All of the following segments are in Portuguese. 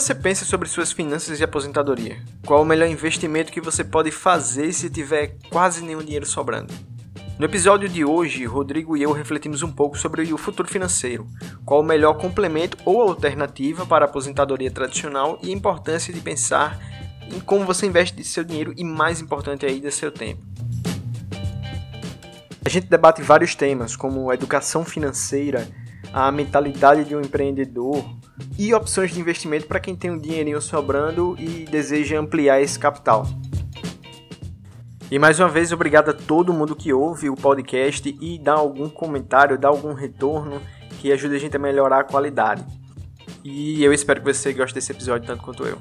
você pensa sobre suas finanças de aposentadoria? Qual o melhor investimento que você pode fazer se tiver quase nenhum dinheiro sobrando? No episódio de hoje, Rodrigo e eu refletimos um pouco sobre o futuro financeiro, qual o melhor complemento ou alternativa para a aposentadoria tradicional e a importância de pensar em como você investe seu dinheiro e, mais importante ainda, seu tempo. A gente debate vários temas, como educação financeira, a mentalidade de um empreendedor, e opções de investimento para quem tem um dinheirinho sobrando e deseja ampliar esse capital. E mais uma vez, obrigado a todo mundo que ouve o podcast e dá algum comentário, dá algum retorno que ajude a gente a melhorar a qualidade. E eu espero que você goste desse episódio tanto quanto eu.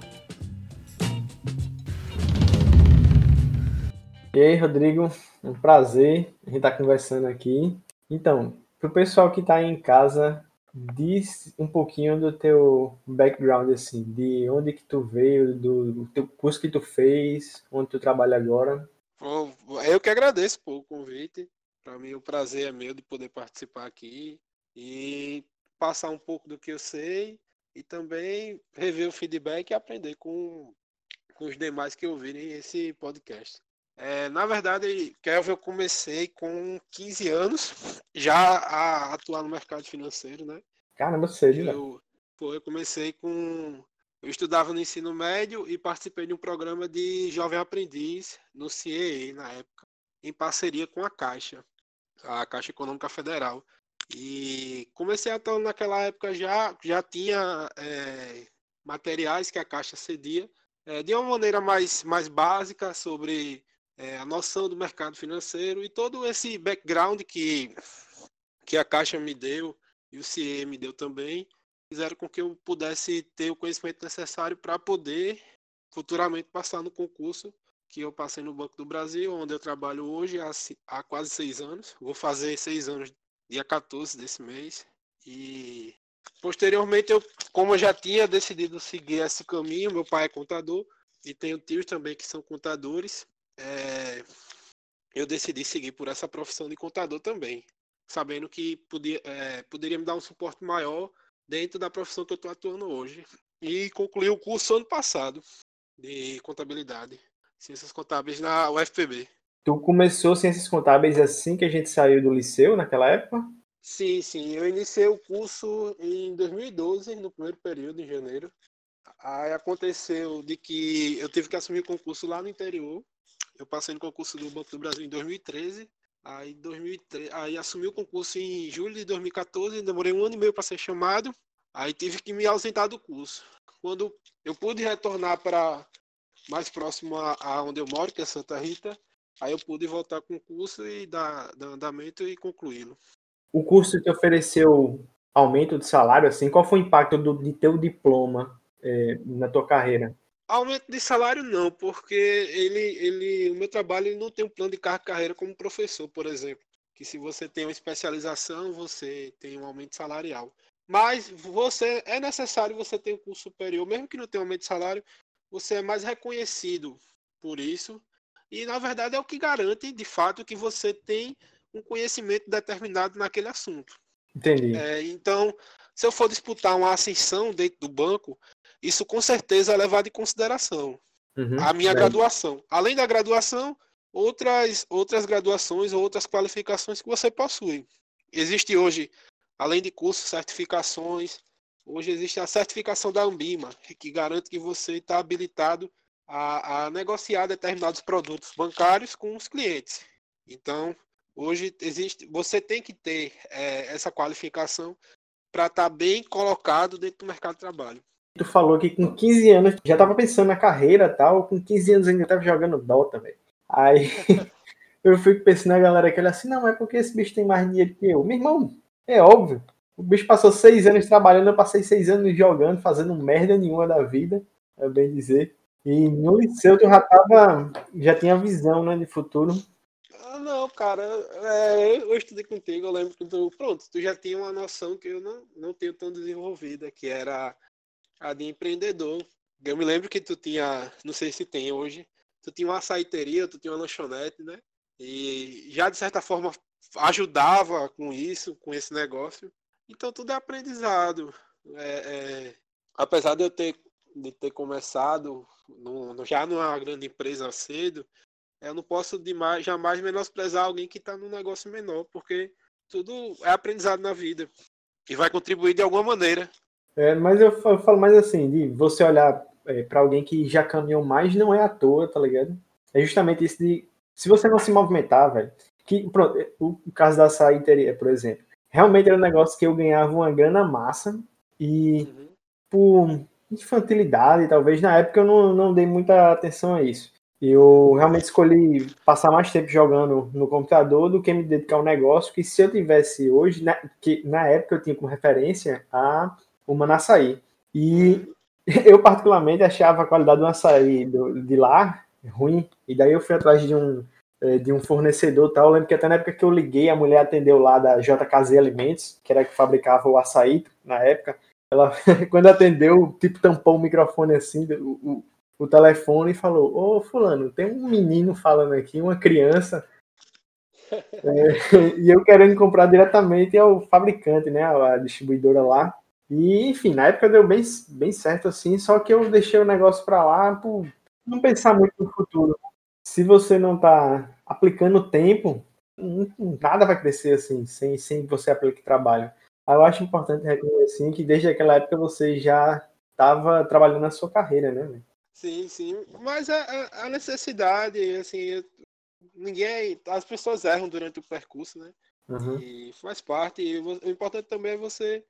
E aí, Rodrigo, um prazer a gente estar tá conversando aqui. Então, para o pessoal que está em casa, diz um pouquinho do teu background, assim, de onde que tu veio, do teu curso que tu fez, onde tu trabalha agora. Eu que agradeço por o convite. Para mim, o prazer é meu de poder participar aqui e passar um pouco do que eu sei e também rever o feedback e aprender com, com os demais que ouvirem esse podcast. É, na verdade, Kelvin, eu comecei com 15 anos já a atuar no mercado financeiro, né? Caramba, cedo, né? eu, pô, eu comecei com. Eu estudava no ensino médio e participei de um programa de jovem aprendiz no CIE na época, em parceria com a Caixa, a Caixa Econômica Federal. E comecei a atuar naquela época já, já tinha é, materiais que a Caixa cedia, é, de uma maneira mais, mais básica sobre é, a noção do mercado financeiro e todo esse background que, que a Caixa me deu e o CIE me deu também, fizeram com que eu pudesse ter o conhecimento necessário para poder futuramente passar no concurso que eu passei no Banco do Brasil, onde eu trabalho hoje há, há quase seis anos. Vou fazer seis anos dia 14 desse mês. E posteriormente, eu, como eu já tinha decidido seguir esse caminho, meu pai é contador e tenho tios também que são contadores é, eu decidi seguir por essa profissão de contador também, sabendo que podia, é, poderia me dar um suporte maior dentro da profissão que eu estou atuando hoje. E concluí o curso ano passado de contabilidade, ciências contábeis na UFPB. Tu começou ciências contábeis assim que a gente saiu do liceu, naquela época? Sim, sim. Eu iniciei o curso em 2012, no primeiro período, em janeiro. Aí aconteceu de que eu tive que assumir o concurso lá no interior eu passei no concurso do Banco do Brasil em 2013. Aí, 2013, aí assumi o concurso em julho de 2014, demorei um ano e meio para ser chamado. Aí tive que me ausentar do curso. Quando eu pude retornar para mais próximo a, a, onde eu moro, que é Santa Rita, aí eu pude voltar com o curso e dar, dar andamento e concluí-lo. O curso te ofereceu aumento de salário, assim? Qual foi o impacto do, de teu diploma é, na tua carreira? Aumento de salário não, porque ele, ele, o meu trabalho ele não tem um plano de carreira como professor, por exemplo. Que se você tem uma especialização, você tem um aumento salarial. Mas você é necessário você ter um curso superior, mesmo que não tenha aumento de salário, você é mais reconhecido por isso. E na verdade é o que garante, de fato, que você tem um conhecimento determinado naquele assunto. Entendi. É, então, se eu for disputar uma ascensão dentro do banco, isso com certeza é levado em consideração. Uhum, a minha é. graduação. Além da graduação, outras, outras graduações ou outras qualificações que você possui. Existe hoje, além de cursos, certificações, hoje existe a certificação da Ambima, que garante que você está habilitado a, a negociar determinados produtos bancários com os clientes. Então, hoje existe, você tem que ter é, essa qualificação para estar tá bem colocado dentro do mercado de trabalho. Tu falou que com 15 anos já tava pensando na carreira tal, com 15 anos ainda tava jogando Dota, velho. Aí eu fico pensando na galera que olha assim, não, é porque esse bicho tem mais dinheiro que eu. Meu irmão, é óbvio. O bicho passou seis anos trabalhando, eu passei seis anos jogando, fazendo merda nenhuma da vida, é bem dizer. E no liceu tu já tava, já tinha visão, né, de futuro. Ah, não, cara, é, eu estudei contigo, eu lembro que tu, pronto, tu já tinha uma noção que eu não, não tenho tão desenvolvida, que era a de empreendedor. Eu me lembro que tu tinha, não sei se tem hoje, tu tinha uma açaiteria, tu tinha uma lanchonete, né? E já de certa forma ajudava com isso, com esse negócio. Então tudo é aprendizado. É, é, apesar de eu ter, de ter começado no, já numa grande empresa cedo, eu não posso demais, jamais menosprezar alguém que está num negócio menor, porque tudo é aprendizado na vida e vai contribuir de alguma maneira. É, mas eu falo mais assim, de você olhar é, para alguém que já caminhou mais, não é à toa, tá ligado? É justamente isso de. Se você não se movimentar, velho. Que, pronto, o, o caso da açaí por exemplo. Realmente era um negócio que eu ganhava uma grana massa e uhum. por infantilidade, talvez na época eu não, não dei muita atenção a isso. Eu realmente escolhi passar mais tempo jogando no computador do que me dedicar ao negócio, que se eu tivesse hoje, né, que na época eu tinha como referência a uma açaí. E eu particularmente achava a qualidade do açaí do, de lá ruim, e daí eu fui atrás de um é, de um fornecedor tal. Eu lembro que até na época que eu liguei, a mulher atendeu lá da JKZ Alimentos, que era que fabricava o açaí na época. Ela, quando atendeu, tipo, tampou o microfone assim, o, o, o telefone e falou: Ô, Fulano, tem um menino falando aqui, uma criança. É, e eu querendo comprar diretamente ao fabricante, né? A distribuidora lá. E, enfim, na época deu bem, bem certo assim, só que eu deixei o negócio para lá por não pensar muito no futuro. Se você não tá aplicando tempo, nada vai crescer assim, sem, sem você aplicar trabalho. Eu acho importante reconhecer assim, que desde aquela época você já estava trabalhando na sua carreira, né? Sim, sim. Mas a, a necessidade, assim, ninguém. As pessoas erram durante o percurso, né? Uhum. E faz parte. E o importante também é você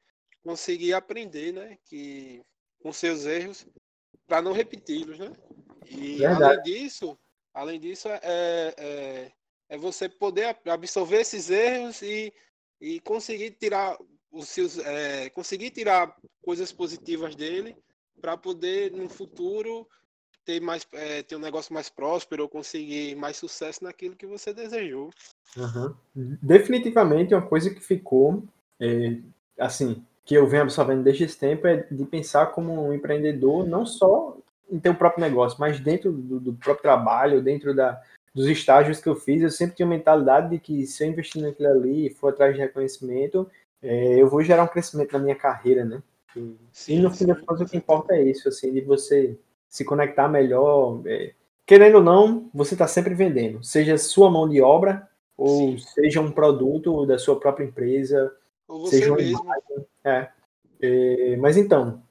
conseguir aprender, né? Que com seus erros, para não repeti-los, né? E Verdade. além disso, além disso é, é, é, você poder absorver esses erros e, e conseguir tirar os seus, é, conseguir tirar coisas positivas dele para poder no futuro ter mais é, ter um negócio mais próspero ou conseguir mais sucesso naquilo que você desejou. Uhum. Definitivamente uma coisa que ficou é, assim que eu venho absorvendo desde esse tempo é de pensar como um empreendedor, não só em ter o próprio negócio, mas dentro do, do próprio trabalho, dentro da, dos estágios que eu fiz, eu sempre tinha a mentalidade de que se eu investir naquilo ali e for atrás de reconhecimento, é, eu vou gerar um crescimento na minha carreira, né? E, sim, e no fim das contas, o que importa é isso, assim, de você se conectar melhor. É, querendo ou não, você está sempre vendendo, seja sua mão de obra ou sim. seja um produto da sua própria empresa, ou você seja mesmo. Imagem, é. é. Mas então,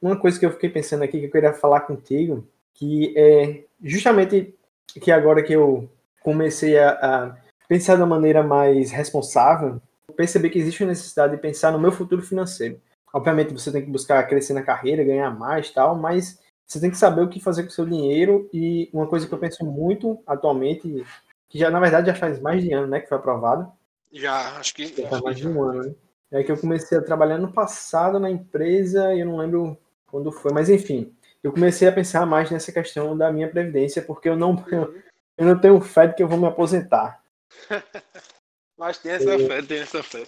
uma coisa que eu fiquei pensando aqui que eu queria falar contigo, que é justamente que agora que eu comecei a, a pensar de uma maneira mais responsável, perceber que existe uma necessidade de pensar no meu futuro financeiro. Obviamente você tem que buscar crescer na carreira, ganhar mais tal, mas você tem que saber o que fazer com o seu dinheiro e uma coisa que eu penso muito atualmente, que já na verdade já faz mais de ano, né, que foi aprovado. Já, acho que já faz mais de um ano, né? É que eu comecei a trabalhar no passado na empresa e eu não lembro quando foi, mas enfim, eu comecei a pensar mais nessa questão da minha previdência, porque eu não, eu, eu não tenho fé de que eu vou me aposentar. mas tem essa é... fé, tem essa fé.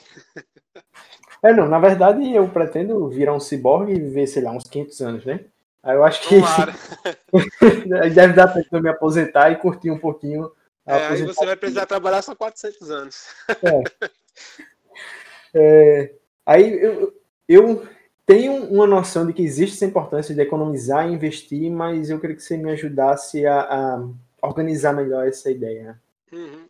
É, não, na verdade eu pretendo virar um ciborgue e viver, sei lá, uns 500 anos, né? Aí eu acho que deve dar tempo de eu me aposentar e curtir um pouquinho. É, aí você vai precisar trabalhar só 400 anos. É. é aí eu, eu tenho uma noção de que existe essa importância de economizar e investir, mas eu queria que você me ajudasse a, a organizar melhor essa ideia. Uhum.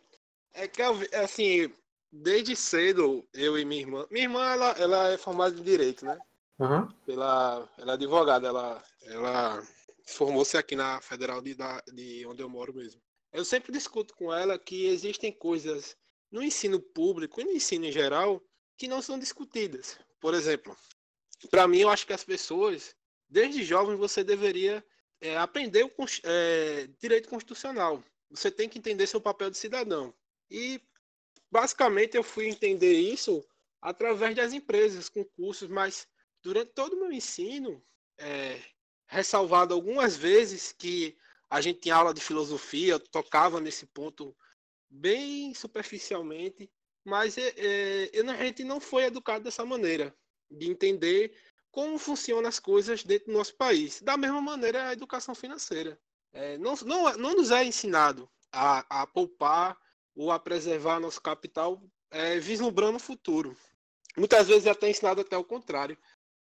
É que, assim, desde cedo, eu e minha irmã... Minha irmã, ela, ela é formada em Direito, né? Uhum. Pela, ela é advogada, ela, ela formou-se aqui na Federal de, de onde eu moro mesmo. Eu sempre discuto com ela que existem coisas no ensino público e no ensino em geral que não são discutidas. Por exemplo, para mim, eu acho que as pessoas, desde jovens, você deveria é, aprender o é, direito constitucional. Você tem que entender seu papel de cidadão. E, basicamente, eu fui entender isso através das empresas, com cursos, mas durante todo o meu ensino, é, ressalvado algumas vezes que a gente tinha aula de filosofia, tocava nesse ponto bem superficialmente, mas é, é, a gente não foi educado dessa maneira de entender como funcionam as coisas dentro do nosso país. Da mesma maneira, a educação financeira. é, não, não, não nos é ensinado a, a poupar ou a preservar nosso capital é, vislumbrando o futuro. Muitas vezes é até ensinado até o contrário,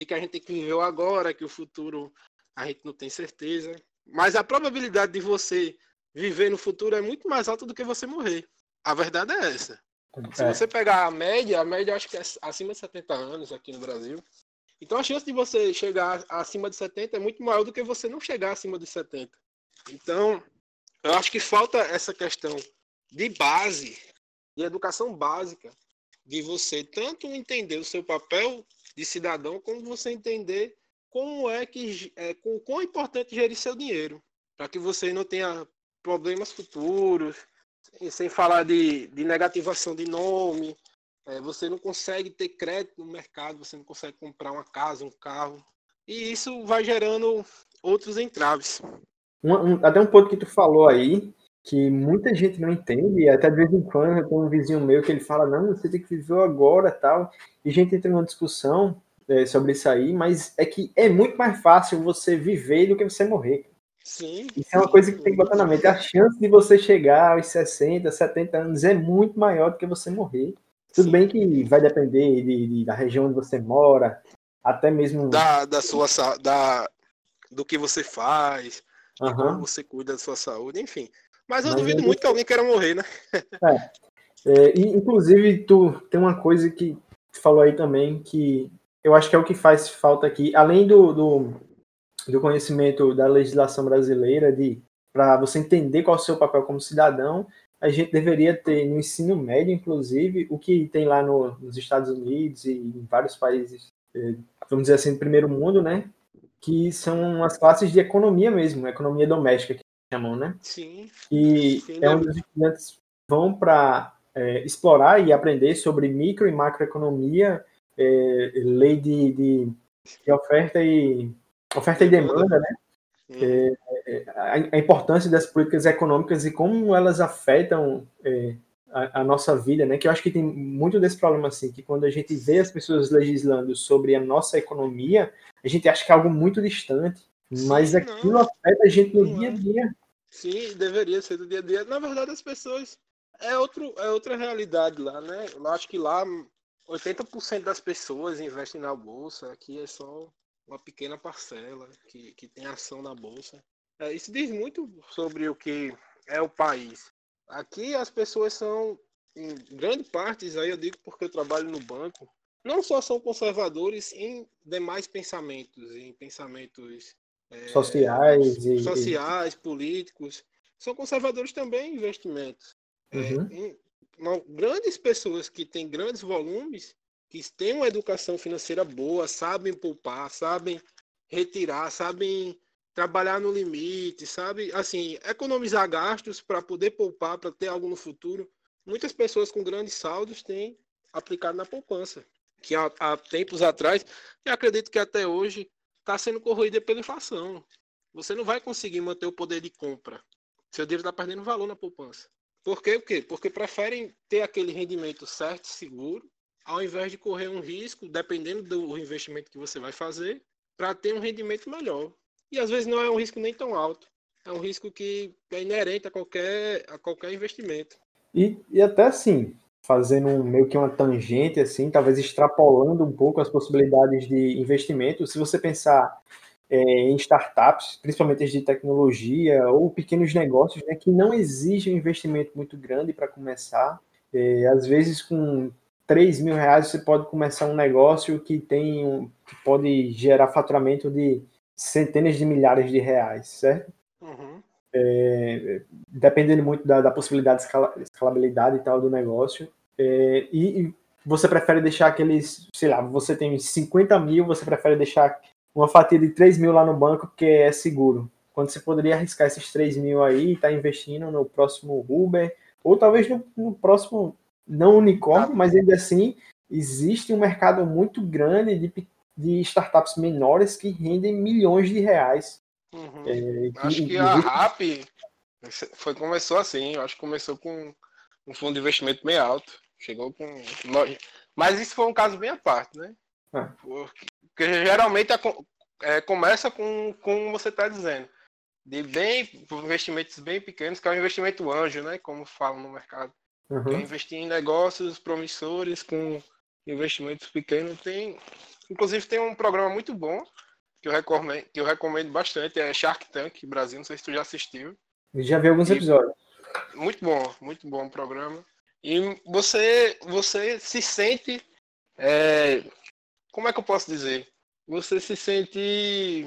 e que a gente tem que viver agora, que o futuro a gente não tem certeza. Mas a probabilidade de você viver no futuro é muito mais alta do que você morrer. A verdade é essa. É. Se você pegar a média, a média acho que é acima de 70 anos aqui no Brasil. Então a chance de você chegar acima de 70 é muito maior do que você não chegar acima de 70. Então, eu acho que falta essa questão de base, de educação básica, de você tanto entender o seu papel de cidadão, como você entender como é que é, com, quão é importante gerir seu dinheiro, para que você não tenha problemas futuros, sem falar de, de negativação de nome, é, você não consegue ter crédito no mercado, você não consegue comprar uma casa, um carro, e isso vai gerando outros entraves. Um, um, até um ponto que tu falou aí, que muita gente não entende, e até de vez em quando eu tenho um vizinho meu que ele fala, não, você tem que viver agora tal, e a gente entra numa discussão é, sobre isso aí, mas é que é muito mais fácil você viver do que você morrer. Sim. Isso é uma coisa que tem que botar na mente. A chance de você chegar aos 60, 70 anos é muito maior do que você morrer. Tudo Sim. bem que vai depender de, de, da região onde você mora, até mesmo. Da, da sua da, do que você faz, uhum. como você cuida da sua saúde, enfim. Mas eu Mas duvido é muito que alguém queira morrer, né? É. é. e, inclusive, tu tem uma coisa que tu falou aí também que eu acho que é o que faz falta aqui, além do, do, do conhecimento da legislação brasileira, de para você entender qual é o seu papel como cidadão, a gente deveria ter no ensino médio, inclusive, o que tem lá no, nos Estados Unidos e em vários países, eh, vamos dizer assim, do primeiro mundo, né? Que são as classes de economia mesmo, economia doméstica que chamam, né? Sim. E Sim, é onde os estudantes vão para é, explorar e aprender sobre micro e macroeconomia, é, lei de, de, de, oferta e oferta e demanda, né? É, é, a, a, importância das políticas econômicas e como elas afetam é, a, a, nossa vida, né? Que eu acho que tem muito desse problema assim, que quando a gente vê as pessoas legislando sobre a nossa economia, a gente acha que é algo muito distante, mas Sim, aquilo não. afeta a gente no não dia a é. dia. Sim, deveria ser do dia a dia. Na verdade, as pessoas é outro é outra realidade lá, né? Eu acho que lá 80% das pessoas investem na bolsa, aqui é só uma pequena parcela que, que tem ação na bolsa. É, isso diz muito sobre o que é o país. Aqui as pessoas são, em grande parte, aí eu digo porque eu trabalho no banco, não só são conservadores em demais pensamentos, em pensamentos é, sociais, e... sociais, políticos, são conservadores também em investimentos. É, uhum. É, em, grandes pessoas que têm grandes volumes, que têm uma educação financeira boa, sabem poupar, sabem retirar, sabem trabalhar no limite, sabe? Assim, economizar gastos para poder poupar, para ter algo no futuro. Muitas pessoas com grandes saldos têm aplicado na poupança, que há, há tempos atrás, e acredito que até hoje está sendo corroída pela inflação. Você não vai conseguir manter o poder de compra. Seu dinheiro está perdendo valor na poupança. Por quê? quê? Porque preferem ter aquele rendimento certo seguro, ao invés de correr um risco, dependendo do investimento que você vai fazer, para ter um rendimento melhor. E às vezes não é um risco nem tão alto. É um risco que é inerente a qualquer, a qualquer investimento. E, e até assim, fazendo meio que uma tangente, assim, talvez extrapolando um pouco as possibilidades de investimento, se você pensar é, em startups, principalmente as de tecnologia ou pequenos negócios, né, que não exigem um investimento muito grande para começar. É, às vezes, com 3 mil reais, você pode começar um negócio que tem um, que pode gerar faturamento de centenas de milhares de reais, certo? Uhum. É, dependendo muito da, da possibilidade de escalabilidade e tal do negócio. É, e, e, você prefere deixar aqueles, sei lá, você tem 50 mil, você prefere deixar uma fatia de 3 mil lá no banco porque é seguro. Quando você poderia arriscar esses 3 mil aí e estar tá investindo no próximo Uber, ou talvez no, no próximo, não unicórnio, mas ainda assim existe um mercado muito grande de, de startups menores que rendem milhões de reais. Uhum. É, que, acho que a RAP foi, começou assim, acho que começou com um fundo de investimento bem alto. Chegou com. Mas isso foi um caso bem à parte, né? É. Porque, porque geralmente é, começa com como você está dizendo. de bem investimentos bem pequenos, que é o investimento anjo, né? Como falam no mercado. Uhum. Quer investir em negócios promissores com investimentos pequenos. Tem, inclusive tem um programa muito bom que eu recomendo, que eu recomendo bastante, é Shark Tank Brasil. Não sei se tu já assistiu. Já vi alguns episódios. Muito bom, muito bom o programa. E você, você se sente. É, como é que eu posso dizer? Você se sente.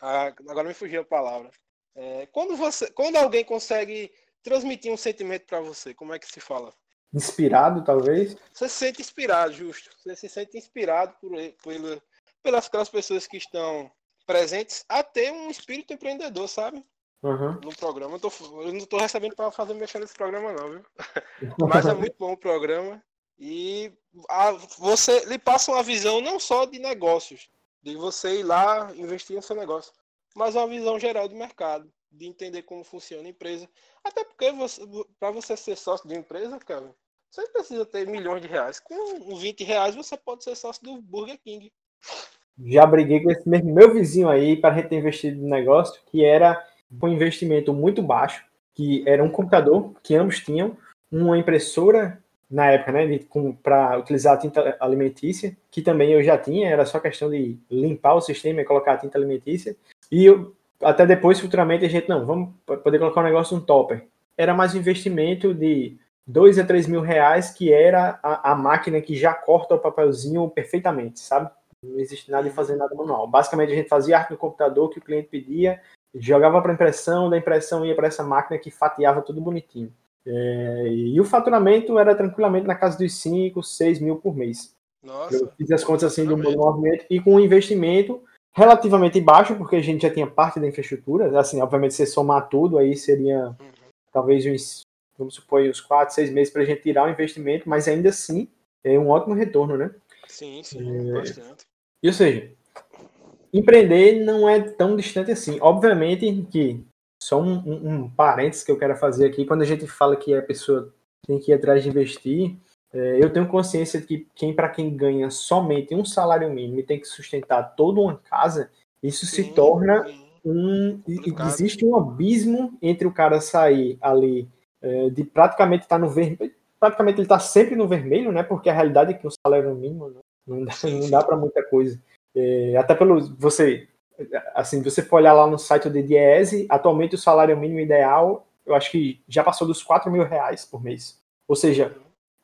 Ah, agora me fugiu a palavra. É, quando, você, quando alguém consegue transmitir um sentimento para você, como é que se fala? Inspirado, talvez? Você se sente inspirado, justo. Você se sente inspirado por, por, pelas aquelas pessoas que estão presentes a ter um espírito empreendedor, sabe? Uhum. No programa. Eu, tô, eu não estou recebendo para fazer mexer nesse programa, não, viu? Mas é muito bom o programa. E a, você lhe passa uma visão não só de negócios, de você ir lá investir no seu negócio, mas uma visão geral do mercado, de entender como funciona a empresa. Até porque você, para você ser sócio de empresa, cara, você precisa ter milhões de reais. Com 20 reais você pode ser sócio do Burger King. Já briguei com esse mesmo meu vizinho aí para gente ter investido no negócio, que era um investimento muito baixo, que era um computador que ambos tinham, uma impressora na época, né, para utilizar a tinta alimentícia, que também eu já tinha, era só questão de limpar o sistema e colocar a tinta alimentícia. E eu, até depois, futuramente, a gente, não, vamos poder colocar um negócio no topper. Era mais um investimento de 2 a 3 mil reais, que era a, a máquina que já corta o papelzinho perfeitamente, sabe? Não existe nada de fazer nada manual. Basicamente, a gente fazia arte no computador que o cliente pedia, jogava para impressão, da impressão ia para essa máquina que fatiava tudo bonitinho. É, e o faturamento era tranquilamente na casa dos 5, 6 mil por mês. Nossa, eu fiz as contas assim do movimento e com um investimento relativamente baixo, porque a gente já tinha parte da infraestrutura. Assim, obviamente, se somar tudo, aí seria uhum. talvez uns, vamos supor, uns 4, 6 meses para a gente tirar o investimento, mas ainda assim é um ótimo retorno, né? Sim, sim, é... bastante. E, ou seja, empreender não é tão distante assim. Obviamente que, só um, um, um parênteses que eu quero fazer aqui, quando a gente fala que a pessoa tem que ir atrás de investir, eu tenho consciência de que quem para quem ganha somente um salário mínimo e tem que sustentar toda uma casa, isso sim, se torna sim. um. Complicado. Existe um abismo entre o cara sair ali é, de praticamente estar tá no vermelho. Praticamente ele está sempre no vermelho, né? Porque a realidade é que o salário mínimo né? Não dá, não dá para muita coisa. É, até pelo você, assim, você for olhar lá no site do DIESE, atualmente o salário mínimo ideal, eu acho que já passou dos 4 mil reais por mês. Ou seja,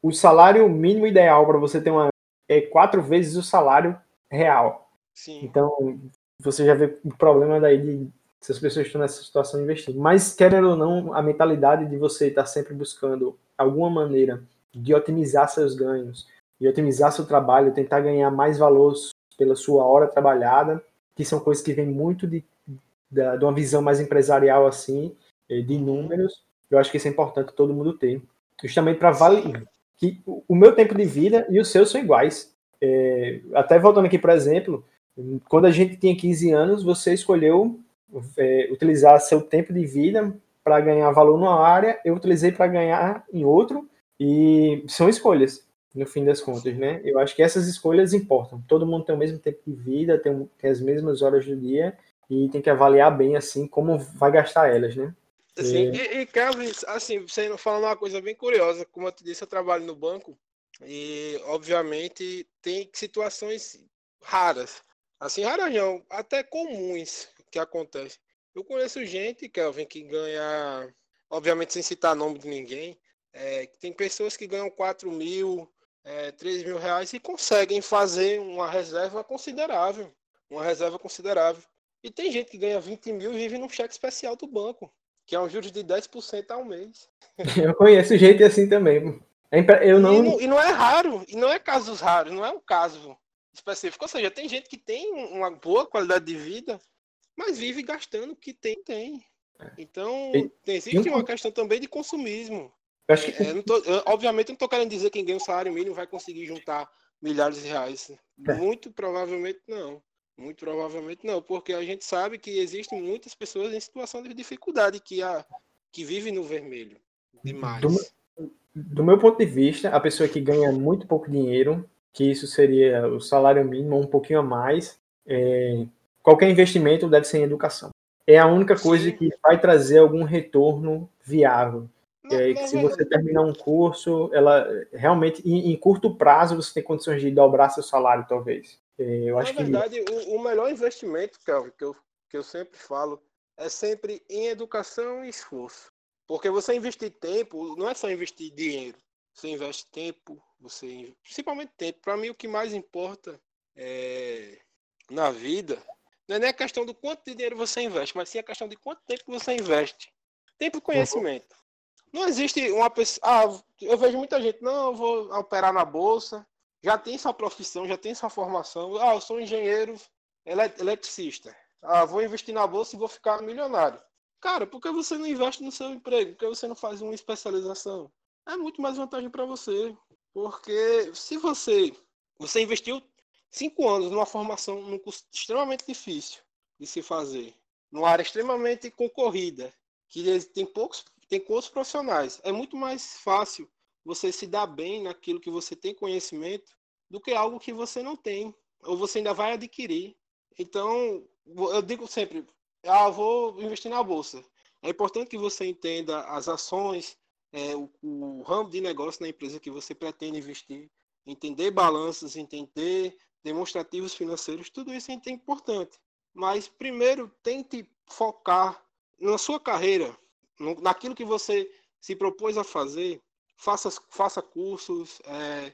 o salário mínimo ideal para você ter uma é quatro vezes o salário real. Sim. Então, você já vê o problema daí de se as pessoas estão nessa situação de investir. Mas, querendo ou não, a mentalidade de você estar sempre buscando alguma maneira de otimizar seus ganhos, e otimizar seu trabalho, tentar ganhar mais valor pela sua hora trabalhada, que são coisas que vêm muito de, de, de uma visão mais empresarial assim, eh, de números. Eu acho que isso é importante todo mundo ter, justamente para valer que o meu tempo de vida e o seu são iguais. É, até voltando aqui, por exemplo, quando a gente tinha 15 anos, você escolheu é, utilizar seu tempo de vida para ganhar valor numa área, eu utilizei para ganhar em outro, e são escolhas no fim das contas, né? Eu acho que essas escolhas importam. Todo mundo tem o mesmo tempo de vida, tem, tem as mesmas horas do dia e tem que avaliar bem assim como vai gastar elas, né? Sim, e, e Kevin, assim, você não fala uma coisa bem curiosa, como eu te disse, eu trabalho no banco e obviamente tem situações raras, assim, raras não, até comuns que acontecem. Eu conheço gente, Kelvin, que ganha, obviamente sem citar nome de ninguém, é, tem pessoas que ganham 4 mil, é, 3 mil reais e conseguem fazer uma reserva considerável. Uma reserva considerável. E tem gente que ganha 20 mil e vive num cheque especial do banco, que é um juros de 10% ao mês. Eu conheço gente assim também. É eu não... E, não... e não é raro, e não é casos raros, não é um caso específico. Ou seja, tem gente que tem uma boa qualidade de vida, mas vive gastando o que tem, tem. Então, existe uma questão também de consumismo. Eu acho que... É, tô, eu, obviamente, não estou querendo dizer que quem ganha um salário mínimo vai conseguir juntar milhares de reais. É. Muito provavelmente não. Muito provavelmente não, porque a gente sabe que existem muitas pessoas em situação de dificuldade que, a, que vivem no vermelho. Demais. Do, do meu ponto de vista, a pessoa que ganha muito pouco dinheiro, que isso seria o salário mínimo, um pouquinho a mais, é, qualquer investimento deve ser em educação. é a única coisa Sim. que vai trazer algum retorno viável. É, que se você terminar um curso, ela realmente, em, em, curto prazo, você tem condições de dobrar seu salário, talvez. É, eu acho Na verdade, que... o, o, melhor investimento, Calvin, que eu, que eu sempre falo, é sempre em educação e esforço. Porque você investir tempo, não é só investir dinheiro. Você investe tempo, você principalmente tempo. Para mim, o que mais importa é, na vida não é nem a questão do quanto de dinheiro você investe, mas sim a questão de quanto tempo você investe. Tempo e conhecimento. Não existe uma pessoa. Ah, eu vejo muita gente, não, eu vou operar na bolsa, já tem sua profissão, já tem sua formação. Ah, eu sou engenheiro eletricista. Ah, vou investir na bolsa e vou ficar milionário. Cara, por que você não investe no seu emprego? Por que você não faz uma especialização? É muito mais vantagem para você. Porque se você, você investiu cinco anos numa formação num curso extremamente difícil de se fazer, numa área extremamente concorrida, que tem poucos, tem cursos profissionais, é muito mais fácil você se dar bem naquilo que você tem conhecimento do que algo que você não tem ou você ainda vai adquirir. Então, eu digo sempre, ah, vou investir na bolsa. É importante que você entenda as ações, é, o, o ramo de negócio na empresa que você pretende investir, entender balanços, entender demonstrativos financeiros, tudo isso é importante. Mas primeiro tente focar na sua carreira, no, naquilo que você se propôs a fazer. Faça, faça cursos, é,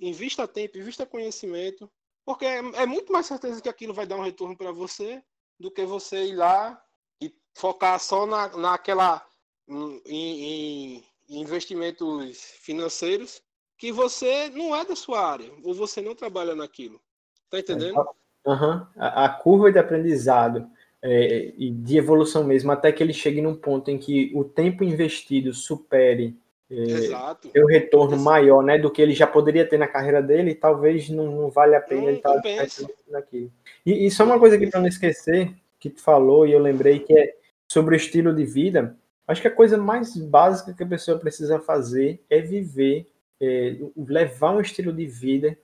invista tempo, invista conhecimento, porque é, é, muito mais certeza que aquilo vai dar um retorno para você do que você ir lá e focar só na, naquela em, em, em investimentos financeiros que você não é da sua área, ou você não trabalha naquilo. Tá entendendo? Uhum. A, a curva de aprendizado é, e de evolução mesmo, até que ele chegue num ponto em que o tempo investido supere é, o retorno Exato. maior né, do que ele já poderia ter na carreira dele, talvez não, não vale a pena não, ele estar tá naquilo. E, e só uma coisa aqui para não esquecer, que tu falou e eu lembrei, que é sobre o estilo de vida. Acho que a coisa mais básica que a pessoa precisa fazer é viver é, levar um estilo de vida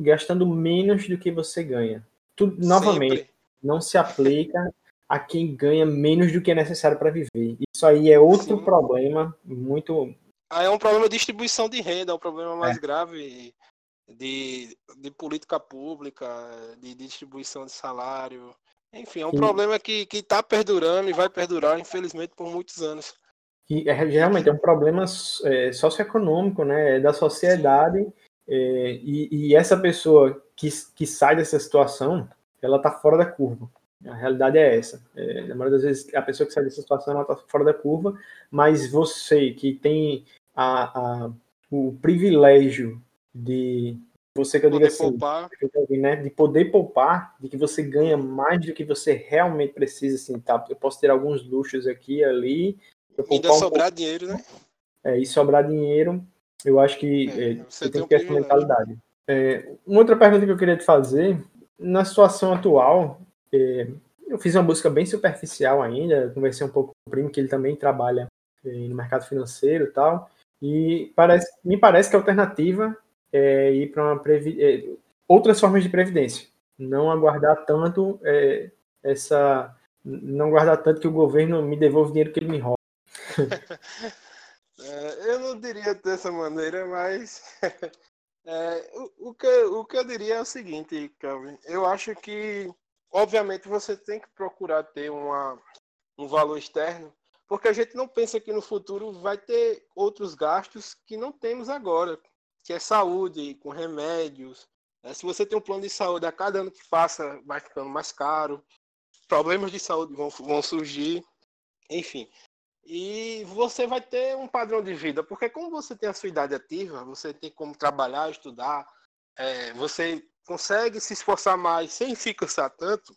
gastando menos do que você ganha. Tudo, novamente, não se aplica a quem ganha menos do que é necessário para viver. Isso aí é outro Sim. problema muito. Aí é um problema de distribuição de renda, é um problema mais é. grave de, de política pública, de distribuição de salário. Enfim, é um Sim. problema que está perdurando e vai perdurar, infelizmente, por muitos anos que é, realmente é um problema é, socioeconômico, né, é da sociedade, é, e, e, essa pessoa que, que sai dessa situação, ela está fora da curva. A realidade é essa. É, na maioria das vezes, a pessoa que sai dessa situação, ela está fora da curva, mas você que tem a, a, o privilégio de você que eu digo assim, poupar. Né, de poder poupar, de que você ganha mais do que você realmente precisa, assim, tá? Eu posso ter alguns luxos aqui ali, Ainda sobrar um dinheiro, né? É, e sobrar dinheiro, eu acho que é, é você, tem que ter essa mentalidade. É, uma outra pergunta que eu queria te fazer, na situação atual, é, eu fiz uma busca bem superficial ainda, conversei um pouco com o primo, que ele também trabalha é, no mercado financeiro e tal, e parece, me parece que a alternativa é ir para uma previ... É, outras formas de previdência, não aguardar tanto essa não guardar tanto que o governo me devolva o dinheiro que ele me rouba. é, eu não diria dessa maneira, mas é, o, o, que, o que eu diria é o seguinte, Calvin. Eu acho que, obviamente, você tem que procurar ter uma, um valor externo, porque a gente não pensa que no futuro vai ter outros gastos que não temos agora, que é saúde, com remédios. É, se você tem um plano de saúde, a cada ano que passa vai ficando mais caro, problemas de saúde vão, vão surgir. Enfim, e você vai ter um padrão de vida, porque como você tem a sua idade ativa, você tem como trabalhar, estudar, é, você consegue se esforçar mais sem se cansar tanto,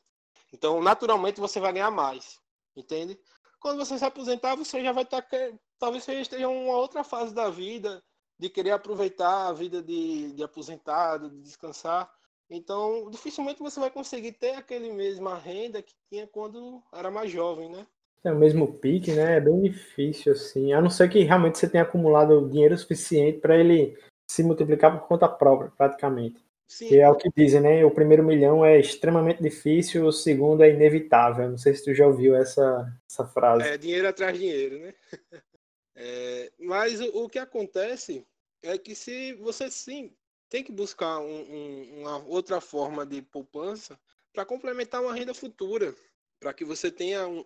então naturalmente você vai ganhar mais, entende? Quando você se aposentar, você já vai estar, tá talvez você esteja em uma outra fase da vida, de querer aproveitar a vida de, de aposentado, de descansar. Então, dificilmente você vai conseguir ter aquele mesma renda que tinha quando era mais jovem, né? É o mesmo pique, né? É bem difícil, assim. A não ser que realmente você tenha acumulado dinheiro suficiente para ele se multiplicar por conta própria, praticamente. Sim. Que é o que dizem, né? O primeiro milhão é extremamente difícil, o segundo é inevitável. Não sei se tu já ouviu essa, essa frase. É dinheiro atrás dinheiro, né? É, mas o, o, que acontece é que se você sim tem que buscar um, um, uma outra forma de poupança para complementar uma renda futura, para que você tenha um,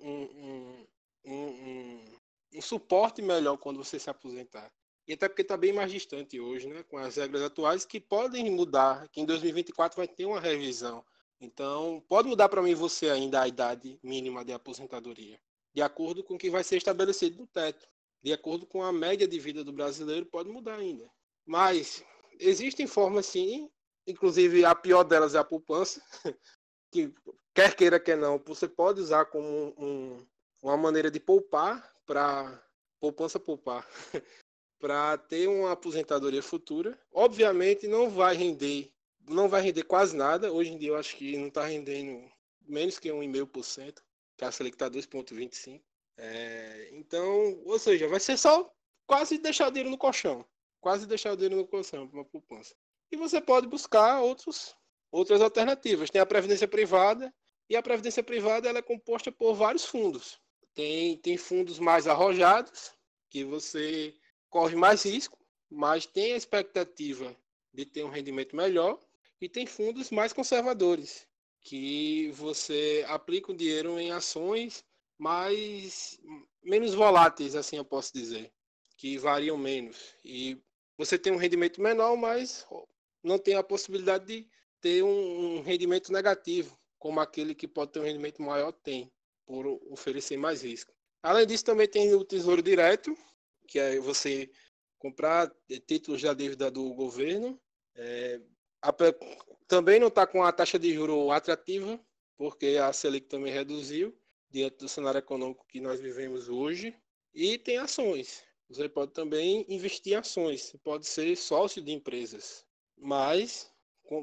um, suporte melhor quando você se aposentar. E até porque está bem mais distante hoje, né, com as regras atuais que podem mudar, que em 2024 vai ter uma revisão. Então, pode mudar para mim você ainda a idade mínima de aposentadoria, de acordo com o que vai ser estabelecido no teto. De acordo com a média de vida do brasileiro, pode mudar ainda. Mas existem formas sim, inclusive a pior delas é a poupança, que quer queira quer não, você pode usar como um, uma maneira de poupar para poupança poupar para ter uma aposentadoria futura. Obviamente não vai render, não vai render quase nada. Hoje em dia eu acho que não está rendendo menos que 1,5%, que a Selic está 2,25%. É, então, ou seja, vai ser só quase deixar o dinheiro no colchão. Quase deixar o dinheiro no colchão para uma poupança. E você pode buscar outros, outras alternativas. Tem a previdência privada, e a previdência privada ela é composta por vários fundos. Tem, tem fundos mais arrojados, que você corre mais risco, mas tem a expectativa de ter um rendimento melhor, e tem fundos mais conservadores, que você aplica o dinheiro em ações mais menos voláteis, assim eu posso dizer, que variam menos. E você tem um rendimento menor, mas não tem a possibilidade de ter um, rendimento negativo, como aquele que pode ter um rendimento maior tem, por oferecer mais risco. Além disso, também tem o Tesouro Direto, que é você comprar títulos da dívida do governo. É, a, também não está com a taxa de juro atrativa, porque a Selic também reduziu diante do cenário econômico que nós vivemos hoje. E tem ações. Você pode também investir em ações. Pode ser sócio de empresas. Mas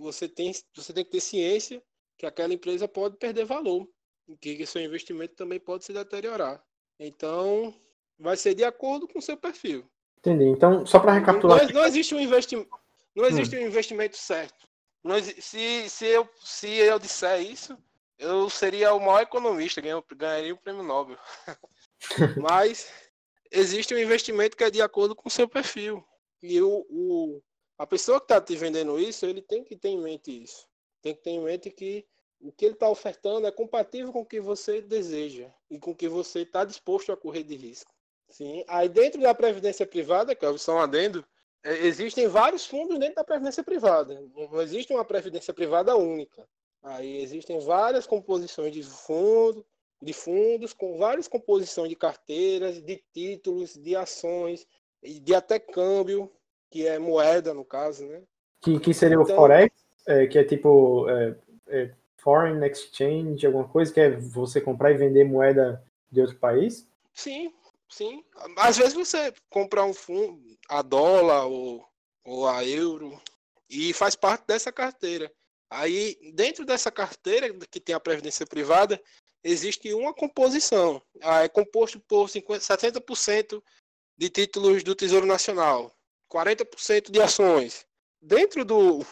você tem, você tem que ter ciência que aquela empresa pode perder valor. Que seu investimento também pode se deteriorar. Então, vai ser de acordo com o seu perfil. Entendi. Então, só para recapitular. Não, não, existe um investimento, não existe hum. um investimento certo. Não, se, se, eu, se eu disser isso, eu seria o maior economista, ganharia o prêmio Nobel. Mas existe um investimento que é de acordo com o seu perfil. E o, o a pessoa que está te vendendo isso, ele tem que ter em mente isso. Tem que ter em mente que o que ele está ofertando é compatível com o que você deseja e com o que você está disposto a correr de risco. Sim. Aí dentro da previdência privada, que é só um adendo, é, existem vários fundos dentro da previdência privada. Não existe uma previdência privada única. Aí existem várias composições de fundo, de fundos com várias composições de carteiras, de títulos, de ações, de até câmbio, que é moeda no caso, né? Que, que seria então, o forex, é, que é tipo é, é, foreign exchange, alguma coisa que é você comprar e vender moeda de outro país? Sim, Sim. Às vezes você compra um fundo a dólar ou, ou a euro e faz parte dessa carteira. Aí, dentro dessa carteira que tem a previdência privada, existe uma composição. Ah, é composto por 50, 70% de títulos do Tesouro Nacional, 40% de ações. Dentro do,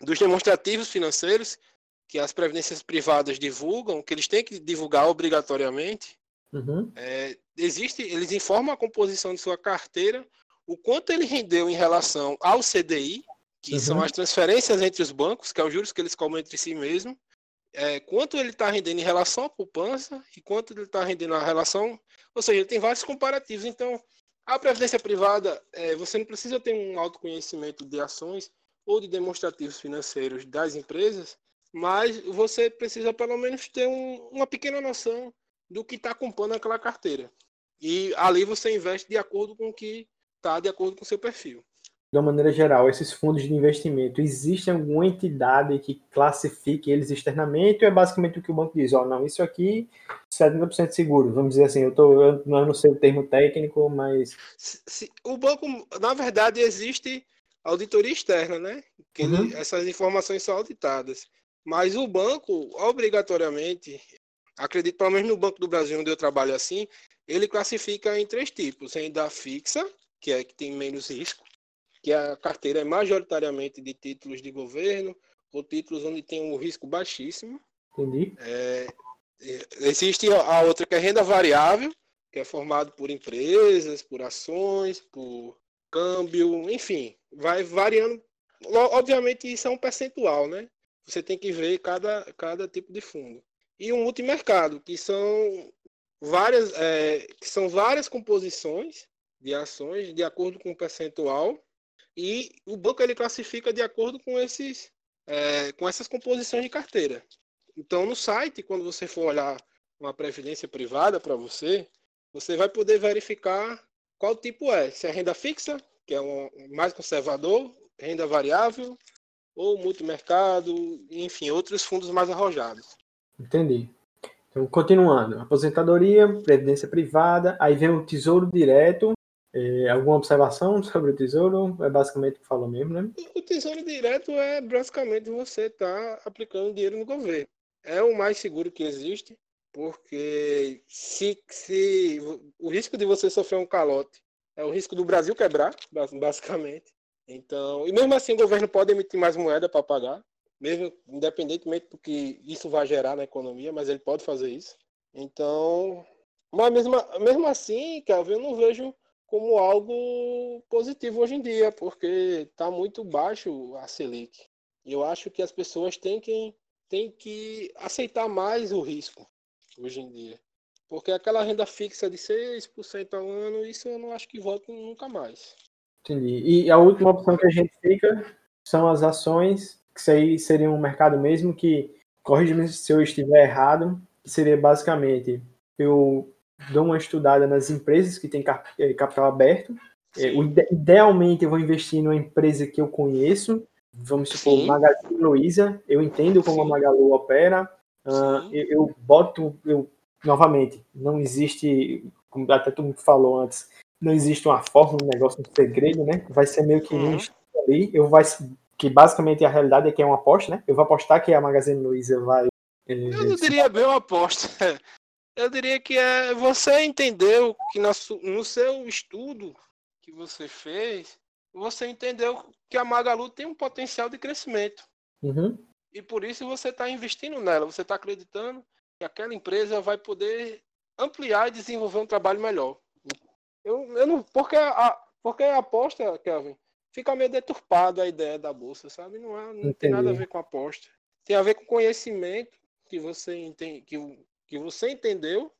dos demonstrativos financeiros que as previdências privadas divulgam, que eles têm que divulgar obrigatoriamente, Uhum. É, existe, eles informam a composição de sua carteira, o quanto ele rendeu em relação ao CDI, que uhum. são as transferências entre os bancos, que é os juros que eles cobram entre si mesmo, é, quanto ele está rendendo em relação à poupança e quanto ele está rendendo na relação. Ou seja, ele tem vários comparativos. Então, a previdência privada, é, você não precisa ter um autoconhecimento de ações ou de demonstrativos financeiros das empresas, mas você precisa pelo menos ter um, uma pequena noção do que está comprando aquela carteira. E ali você investe de acordo com o que está de acordo com o seu perfil. De uma maneira geral, esses fundos de investimento, existe alguma entidade que classifique eles externamente ou é basicamente o que o banco diz? Ó, oh, não, isso aqui 70% seguro. Vamos dizer assim, eu, tô, eu não sei o termo técnico, mas. Se, se, o banco, na verdade, existe auditoria externa, né? Que uhum. essas informações são auditadas. Mas o banco, obrigatoriamente, acredito, pelo menos no Banco do Brasil, onde eu trabalho assim, ele classifica em três tipos: renda fixa, que é que tem menos risco, que a carteira é majoritariamente de títulos de governo ou títulos onde tem um risco baixíssimo. Entendi. É, existe a outra que é renda variável, que é formado por empresas, por ações, por câmbio, enfim, vai variando. Obviamente isso é um percentual, né? Você tem que ver cada, cada tipo de fundo. E o multimercado, que são várias, é, que são várias composições de ações de acordo com o percentual e o banco ele classifica de acordo com esses é, com essas composições de carteira. Então no site quando você for olhar uma previdência privada para você você vai poder verificar qual tipo é, se é renda fixa que é um mais conservador, renda variável ou multimercado, enfim outros fundos mais arrojados. Entendi. Então, continuando, aposentadoria, previdência privada, aí vem o tesouro direto. É, alguma observação sobre o tesouro? É basicamente o que falou mesmo, né? O tesouro direto é basicamente você estar tá aplicando dinheiro no governo. É o mais seguro que existe, porque se, se o risco de você sofrer um calote é o risco do Brasil quebrar, basicamente. Então, e mesmo assim o governo pode emitir mais moeda para pagar mesmo independentemente do que isso vai gerar na economia, mas ele pode fazer isso. Então, mas mesmo, mesmo assim, Kelvin, eu não vejo como algo positivo hoje em dia, porque está muito baixo a Selic. Eu acho que as pessoas têm que, têm que aceitar mais o risco hoje em dia. Porque aquela renda fixa de 6% ao ano, isso eu não acho que volta nunca mais. Entendi. E a última opção que a gente fica são as ações isso aí seria um mercado mesmo que, corrija-me se eu estiver errado, seria basicamente eu dou uma estudada nas empresas que têm eh, capital aberto. É, idealmente eu vou investir numa empresa que eu conheço, vamos supor Sim. Magazine Luiza, eu entendo como Sim. a Magalu opera, uh, eu, eu, boto, eu novamente, não existe, como até tu falou antes, não existe uma fórmula, um negócio, um segredo, né? Vai ser meio que uhum. ali, eu vai que basicamente a realidade é que é uma aposta, né? Eu vou apostar que a Magazine Luiza vai. Eh, eu não diria bem uma aposta. Eu diria que é você entendeu que no seu estudo que você fez, você entendeu que a Magalu tem um potencial de crescimento. Uhum. E por isso você está investindo nela, você está acreditando que aquela empresa vai poder ampliar e desenvolver um trabalho melhor. Eu, eu não, porque a, porque a aposta, Kelvin, fica meio deturpada a ideia da bolsa, sabe? Não, há, não tem nada a ver com aposta. Tem a ver com conhecimento que você entende, que, que você entendeu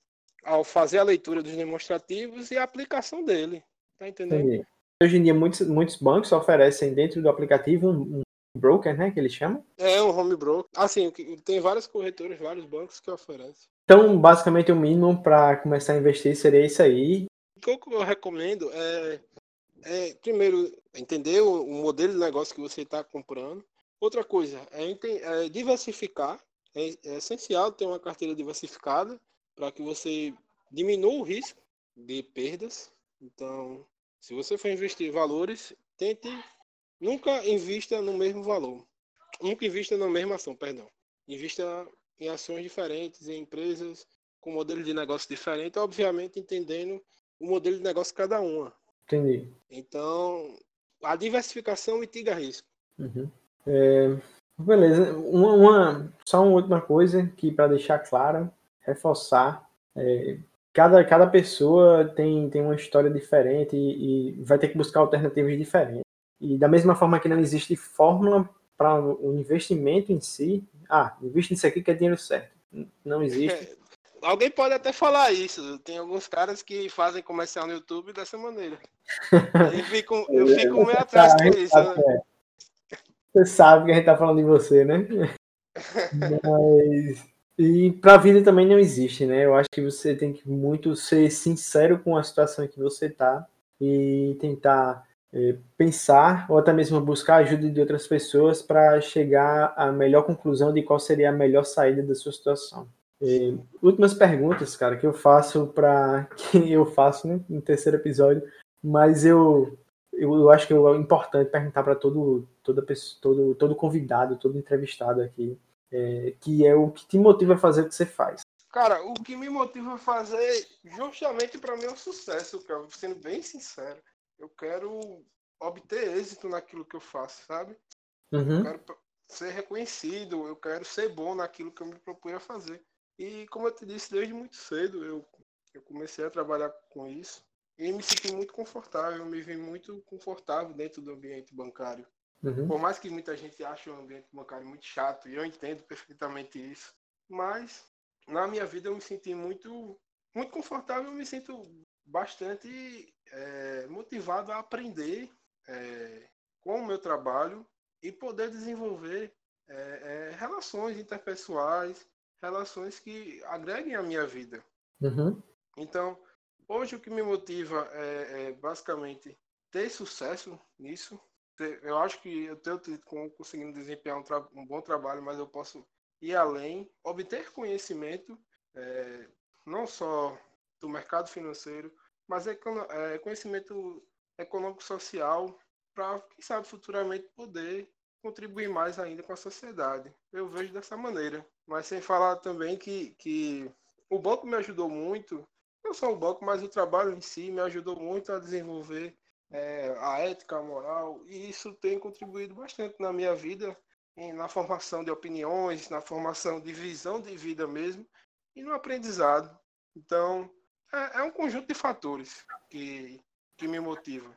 ao fazer a leitura dos demonstrativos e a aplicação dele. Tá entendendo? Entendi. Hoje em dia, muitos, muitos bancos oferecem dentro do aplicativo um, um broker, né? Que eles chamam? É, um home broker. Assim, tem várias corretoras, vários bancos que oferecem. Então, basicamente, o mínimo para começar a investir seria isso aí. O que eu recomendo é é, primeiro, entender o, o, modelo de negócio que você está comprando. Outra coisa, é, é diversificar. É, é, essencial ter uma carteira diversificada para que você diminua o risco de perdas. Então, se você for investir valores, tente nunca invista no mesmo valor. Nunca invista na mesma ação, perdão. Invista em ações diferentes, em empresas com modelo de negócio diferente, obviamente entendendo o modelo de negócio de cada uma. Entendi. Então, a diversificação mitiga risco. Uhum. É, beleza. Uma, uma, só uma última coisa que para deixar claro, reforçar. É, cada, cada pessoa tem, tem uma história diferente e, e vai ter que buscar alternativas diferentes. E da mesma forma que não existe fórmula para o investimento em si, ah, investe nisso aqui que é dinheiro certo. Não existe. Alguém pode até falar isso. Tem alguns caras que fazem comercial no YouTube dessa maneira. Eu fico, eu fico meio atrás com isso. Né? Você sabe que a gente tá falando de você, né? Mas. E para a vida também não existe, né? Eu acho que você tem que muito ser sincero com a situação que você tá e tentar é, pensar ou até mesmo buscar ajuda de outras pessoas para chegar à melhor conclusão de qual seria a melhor saída da sua situação. E, últimas perguntas, cara, que eu faço para que eu faço né, no terceiro episódio, mas eu, eu, eu acho que é importante perguntar para todo, toda pessoa, todo, todo convidado, todo entrevistado aqui, é, que é o que te motiva a fazer o que você faz. Cara, o que me motiva a fazer, justamente para mim, é o sucesso, cara. Sendo bem sincero, eu quero obter êxito naquilo que eu faço, sabe? Uhum. Eu quero ser reconhecido, eu quero ser bom naquilo que eu me propunha fazer. E como eu te disse desde muito cedo, eu, eu comecei a trabalhar com isso e me senti muito confortável, me vi muito confortável dentro do ambiente bancário. Uhum. Por mais que muita gente ache o ambiente bancário muito chato, e eu entendo perfeitamente isso, mas na minha vida eu me senti muito, muito confortável, eu me sinto bastante é, motivado a aprender é, com o meu trabalho e poder desenvolver é, é, relações interpessoais, relações que agreguem a minha vida. Uhum. Então, hoje o que me motiva é, é basicamente ter sucesso nisso. Eu acho que eu estou conseguindo desempenhar um, um, bom trabalho, mas eu posso ir além, obter conhecimento, é, não só do mercado financeiro, mas é, é conhecimento econômico-social para, quem sabe, futuramente poder contribuir mais ainda com a sociedade. Eu vejo dessa maneira. Mas sem falar também que, que o banco me ajudou muito, não só o banco, mas o trabalho em si me ajudou muito a desenvolver é, a ética, a moral, e isso tem contribuído bastante na minha vida, na formação de opiniões, na formação de visão de vida mesmo, e no aprendizado. Então, é, é um conjunto de fatores que, que me motiva.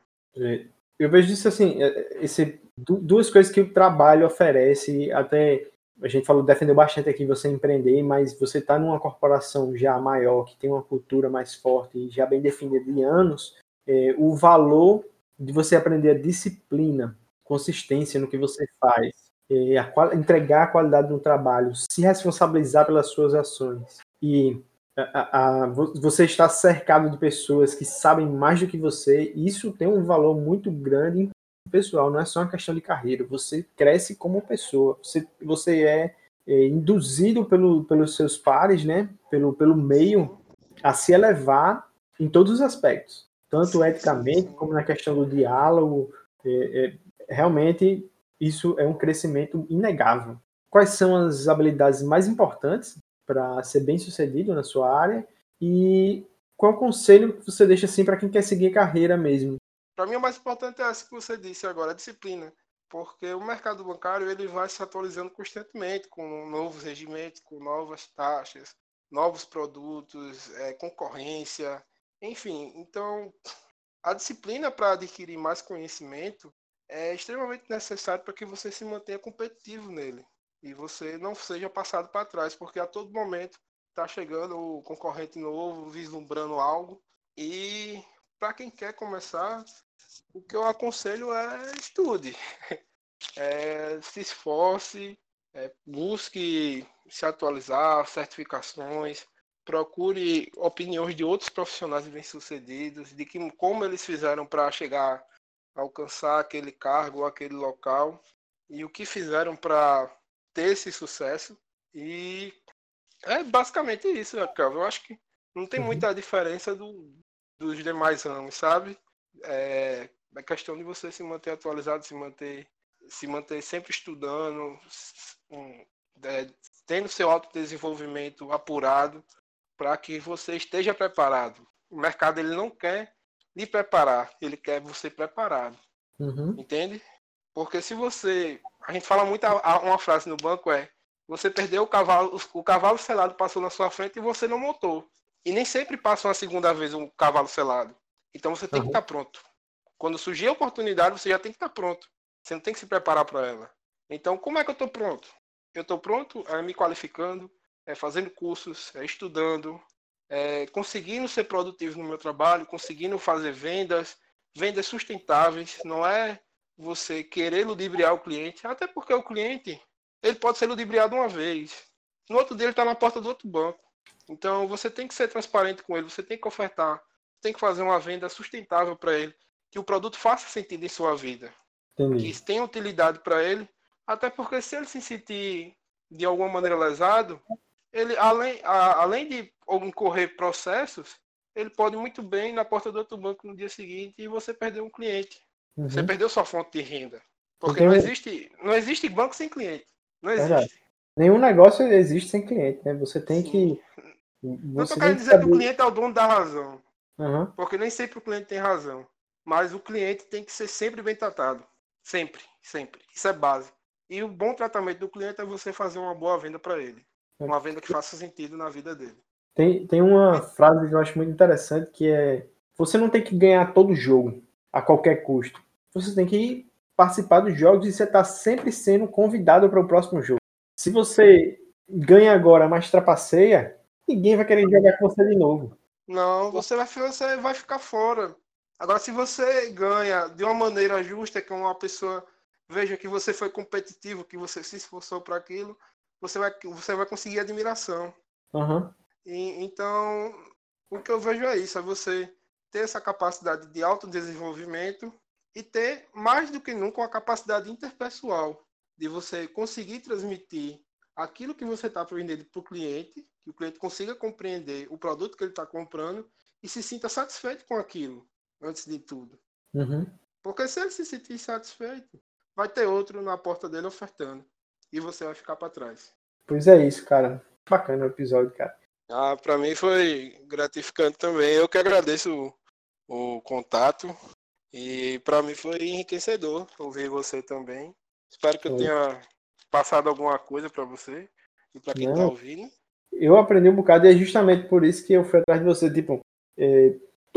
Eu vejo isso assim, é, esse, duas coisas que o trabalho oferece, até a gente falou, defendeu bastante aqui você empreender, mas você está numa corporação já maior, que tem uma cultura mais forte, já bem definida de anos, é, o valor de você aprender a disciplina, consistência no que você faz, é, a, entregar a qualidade do trabalho, se responsabilizar pelas suas ações e a, a, você está cercado de pessoas que sabem mais do que você, isso tem um valor muito grande pessoal, não é só uma questão de carreira, você cresce como pessoa, você, você é, é induzido pelo, pelos seus pares, né, pelo, pelo meio, a se elevar em todos os aspectos, tanto eticamente como na questão do diálogo, é, é, realmente isso é um crescimento inegável. Quais são as habilidades mais importantes para ser bem sucedido na sua área e qual conselho você deixa assim para quem quer seguir carreira mesmo? Para mim o mais importante é essa que você disse agora, a disciplina, porque o mercado bancário ele vai se atualizando constantemente com novos regimentos, com novas taxas, novos produtos, é, concorrência, enfim. Então a disciplina para adquirir mais conhecimento é extremamente necessário para que você se mantenha competitivo nele e você não seja passado para trás, porque a todo momento está chegando o concorrente novo, vislumbrando algo. E para quem quer começar, o que eu aconselho é estude, é, se esforce, é, busque se atualizar, certificações, procure opiniões de outros profissionais bem-sucedidos, de que, como eles fizeram para chegar alcançar aquele cargo, aquele local, e o que fizeram para ter esse sucesso. E é basicamente isso, Kelvin. Eu acho que não tem uhum. muita diferença do, dos demais ramos, sabe? É, é questão de você se manter atualizado, se manter, se manter sempre estudando, um, é, tendo seu autodesenvolvimento apurado para que você esteja preparado. O mercado ele não quer lhe preparar, ele quer você preparado. Uhum. Entende? Porque se você. A gente fala muito uma frase no banco é você perdeu o cavalo, o cavalo selado passou na sua frente e você não montou. E nem sempre passa uma segunda vez um cavalo selado. Então você tem uhum. que estar pronto. Quando surgir a oportunidade, você já tem que estar pronto. Você não tem que se preparar para ela. Então, como é que eu estou pronto? Eu estou pronto é, me qualificando, é, fazendo cursos, é, estudando, é, conseguindo ser produtivo no meu trabalho, conseguindo fazer vendas, vendas sustentáveis. Não é você querer ludibriar o cliente, até porque o cliente ele pode ser ludibriado uma vez. No outro dia ele está na porta do outro banco. Então você tem que ser transparente com ele, você tem que ofertar, tem que fazer uma venda sustentável para ele, que o produto faça sentido em sua vida, Entendi. que tenha utilidade para ele, até porque se ele se sentir de alguma maneira lesado, ele além, a, além de incorrer processos, ele pode muito bem ir na porta do outro banco no dia seguinte e você perder um cliente. Uhum. Você perdeu sua fonte de renda. Porque não, existe, não existe banco sem cliente. Não existe. Verdade. Nenhum negócio existe sem cliente, né? Você tem Sim. que. Você não tô querendo dizer saber... que o cliente é o dono da razão. Uhum. Porque nem sempre o cliente tem razão. mas o cliente tem que ser sempre bem tratado. Sempre, sempre. Isso é base. E o bom tratamento do cliente é você fazer uma boa venda para ele. Uma venda que faça sentido na vida dele. Tem, tem uma frase que eu acho muito interessante que é: você não tem que ganhar todo jogo a qualquer custo. Você tem que participar dos jogos e você está sempre sendo convidado para o próximo jogo. Se você ganha agora, mas trapaceia, ninguém vai querer jogar com você de novo. Não, você vai, você vai ficar fora. Agora, se você ganha de uma maneira justa, que uma pessoa veja que você foi competitivo, que você se esforçou para aquilo, você vai, você vai conseguir admiração. Uhum. E, então, o que eu vejo é isso, é você ter essa capacidade de autodesenvolvimento e ter, mais do que nunca, uma capacidade interpessoal de você conseguir transmitir aquilo que você está aprendendo para o cliente, que o cliente consiga compreender o produto que ele está comprando e se sinta satisfeito com aquilo, antes de tudo. Uhum. Porque se ele se sentir satisfeito, vai ter outro na porta dele ofertando. E você vai ficar para trás. Pois é isso, cara. Bacana o episódio, cara. Ah, para mim foi gratificante também. Eu que agradeço o, contato. E para mim foi enriquecedor ouvir você também. Espero que eu tenha passado alguma coisa para você e para quem está ouvindo. Eu aprendi um bocado e é justamente por isso que eu fui atrás de você. Tipo, é,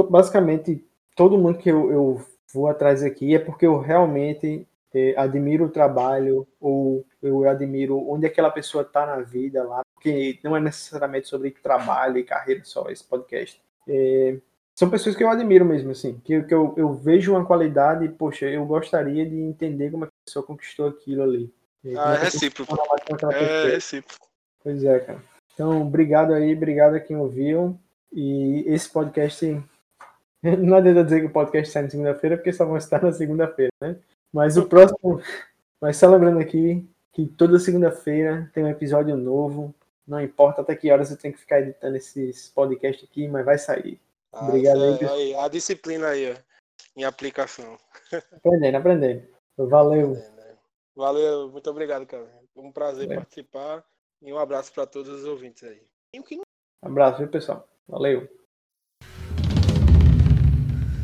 basicamente, todo mundo que eu, eu vou atrás aqui é porque eu realmente é, admiro o trabalho ou eu admiro onde aquela pessoa está na vida lá, porque não é necessariamente sobre trabalho e carreira só esse podcast. É, são pessoas que eu admiro mesmo, assim, que, que eu, eu vejo uma qualidade, poxa, eu gostaria de entender como a pessoa conquistou aquilo ali. Ah, é recíproco. É recíproco. Pois é, cara. Então, obrigado aí, obrigado a quem ouviu. E esse podcast. Não adianta dizer que o podcast sai na segunda-feira, porque só vão estar na segunda-feira, né? Mas o próximo. Mas só lembrando aqui que toda segunda-feira tem um episódio novo. Não importa até que horas eu tenho que ficar editando esses podcasts aqui, mas vai sair. Obrigado aí, é, aí, A disciplina aí, ó, em aplicação. Aprendendo, aprendendo. Valeu. Valeu, muito obrigado, cara. Foi um prazer participar. E um abraço para todos os ouvintes aí. Abraço, viu, pessoal? Valeu.